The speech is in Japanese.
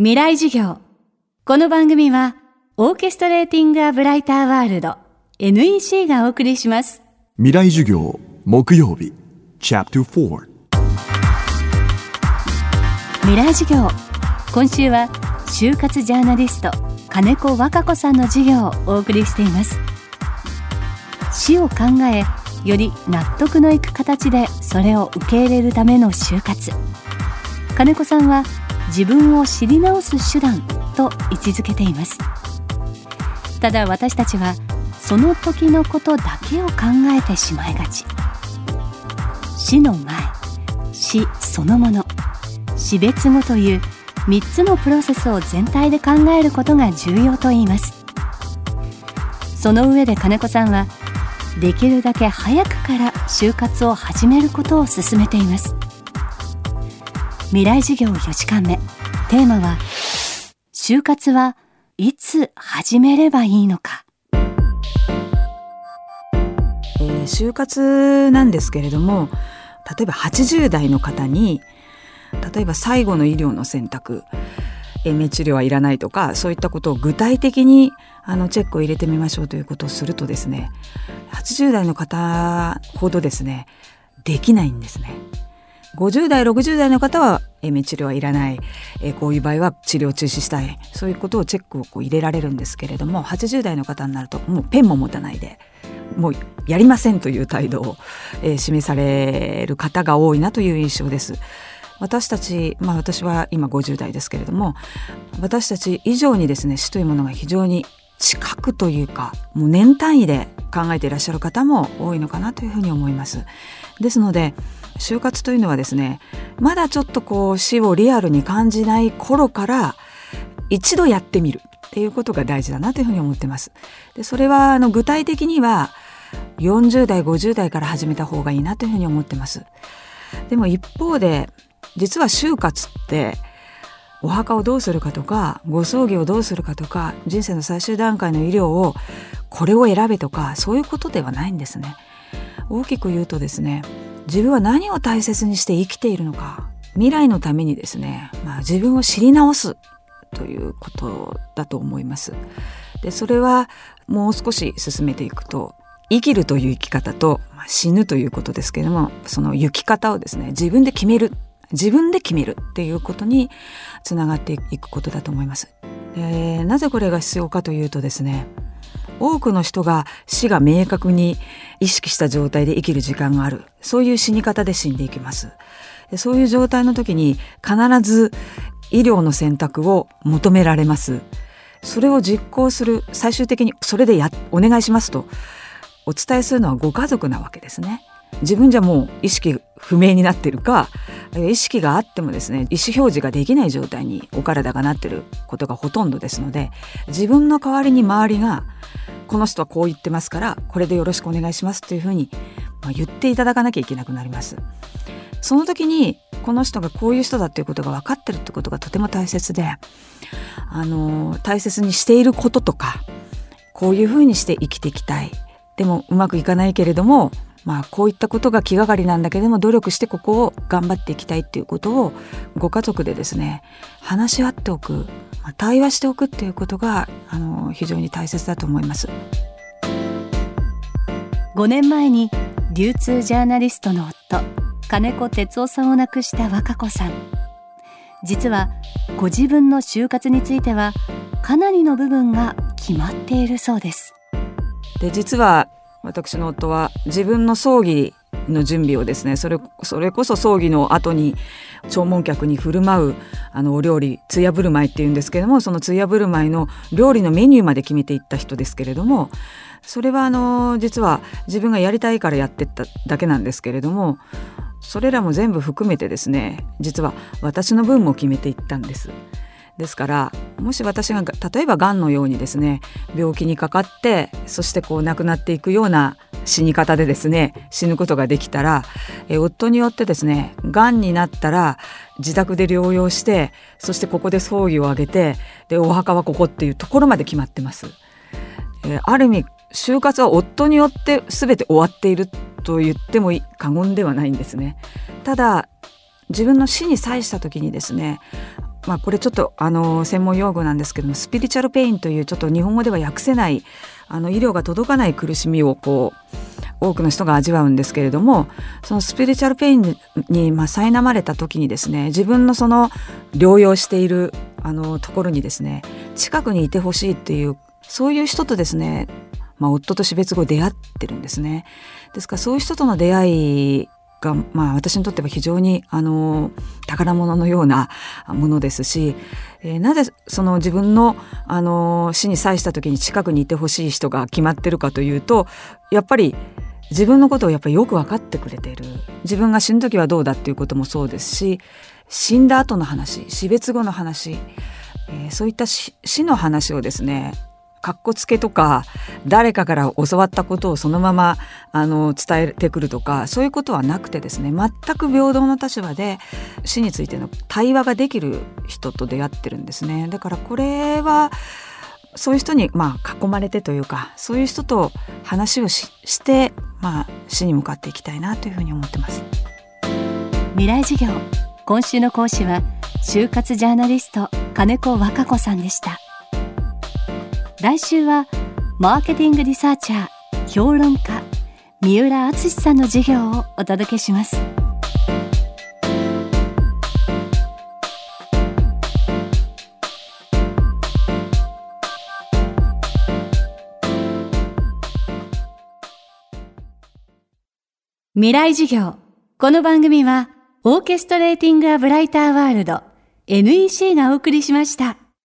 未来授業。この番組は、オーケストレーティング・ア・ブライター・ワールド NEC がお送りします。未来授業木曜日 Chapter 4未来授業。今週は、就活ジャーナリスト、金子和歌子さんの授業をお送りしています。死を考え、より納得のいく形でそれを受け入れるための就活。金子さんは、自分を知り直す手段と位置づけています。ただ私たちはその時のことだけを考えてしまいがち。死の前死そのもの死別後という3つのプロセスを全体で考えることが重要と言います。その上で金子さんはできるだけ早くから就活を始めることを勧めています。未来授業4時間目テーマは就活はいつ始めればいいのかえー就活なんですけれども例えば80代の方に例えば最後の医療の選択延命治療はいらないとかそういったことを具体的にあのチェックを入れてみましょうということをするとですね80代の方ほどですねできないんですね。50代60代の方は延命治療はいらない、えーこういう場合は治療を中止したいそういうことをチェックをこう入れられるんですけれども80代の方になるともうペンも持たないでもうやりませんという態度を、えー示される方が多いなという印象です。私たち、まあ、私は今50代ですけれども私たち以上にですね死というものが非常に近くというかもう年単位で考えていらっしゃる方も多いのかなというふうに思います。ですので就活というのはですねまだちょっとこう死をリアルに感じない頃から一度やってみるっていうことが大事だなというふうに思ってます。でそれはあの具体的には40代50代から始めた方がいいなというふうに思ってます。でも一方で実は就活ってお墓をどうするかとかご葬儀をどうするかとか人生の最終段階の医療をこれを選べとかそういうことではないんですね。大きく言うとですね自分は何を大切にして生きているのか未来のためにですね、まあ、自分を知り直すということだと思います。でそれはもう少し進めていくと生きるという生き方とまあ死ぬということですけれどもその行き方をですね自分で決める自分で決めるっていうことにつながっていくことだと思います。なぜこれが必要かというとですね多くの人が死が明確に意識した状態で生きる時間がある。そういう死に方で死んでいきます。そういう状態の時に必ず医療の選択を求められます。それを実行する最終的にそれでやお願いしますとお伝えするのはご家族なわけですね。自分じゃもう意識不明になってるか意識があってもですね意思表示ができない状態にお体がなってることがほとんどですので自分の代わりに周りがこの人はこう言ってますからこれでよろしくお願いしますというふうに、まあ、言っていただかなきゃいけなくなります。その時にこの人がこういう人だっていうことが分かってるってことがとても大切であの大切にしていることとかこういうふうにして生きていきたいでもうまくいかないけれどもまあこういったことが気がかりなんだけども努力してここを頑張っていきたいっていうことをご家族でですね話し合っておく、まあ対話しておくっていうことがあの非常に大切だと思います。5年前に流通ジャーナリストの夫金子哲夫さんを亡くした和歌子さん実はご自分の就活についてはかなりの部分が決まっているそうですで実は私の夫は自分の葬儀の準備をですねそれそれこそ葬儀の後に弔問客に振る舞うあのお料理通夜振る舞いっていうんですけれどもその通夜振る舞いの料理のメニューまで決めていった人ですけれどもそれはあの実は自分がやりたいからやってっただけなんですけれどもそれらも全部含めてですね実は私の分も決めていったんです。ですからもし私が例えばがんのようにですね病気にかかってそしてこう亡くなっていくような死に方でですね死ぬことができたらえ夫によってですねがんになったら自宅で療養してそしてここで葬儀を挙げてでお墓はここっていうところまで決まってます。えある意味就活は夫によって全て終わっていると言っても過言ではないんですね。ただ自分の死に際した時にですねまあ、これちょっとあの専門用語なんですけどもスピリチュアルペインというちょっと日本語では訳せないあの医療が届かない苦しみをこう多くの人が味わうんですけれどもそのスピリチュアルペインにまあ苛まれた時にですね自分のその療養しているあのところにですね近くにいてほしいっていうそういう人とですね、まあ、夫と死別後出会ってるんですね。ですからそういう人との出会いが、まあ、私にとっては非常にあの宝物のようなものですし、えー、なぜその自分のあの死に際した時に近くにいてほしい人が決まってるかというとやっぱり自分のことをやっぱりよく分かってくれている。自分が死ぬ時はどうだっていうこともそうですし死んだ後の話死別後の話、えー、そういった死の話をですねかっこつけとか誰かから教わったことをそのままあの伝えてくるとかそういうことはなくてですね全く平等の立場で死についての対話ができる人と出会ってるんですね。だからこれはそういう人にまあ囲まれてというかそういう人と話をしして、まあ、死に向かっていきたいなというふうに思ってます。未来授業。今週の講師は就活ジャーナリスト金子和歌子さんでした。来週はマーケティングリサーチャー評論家三浦敦さんの授業をお届けします未来授業この番組はオーケストレーティング・ア・ブライター・ワールド NEC がお送りしました。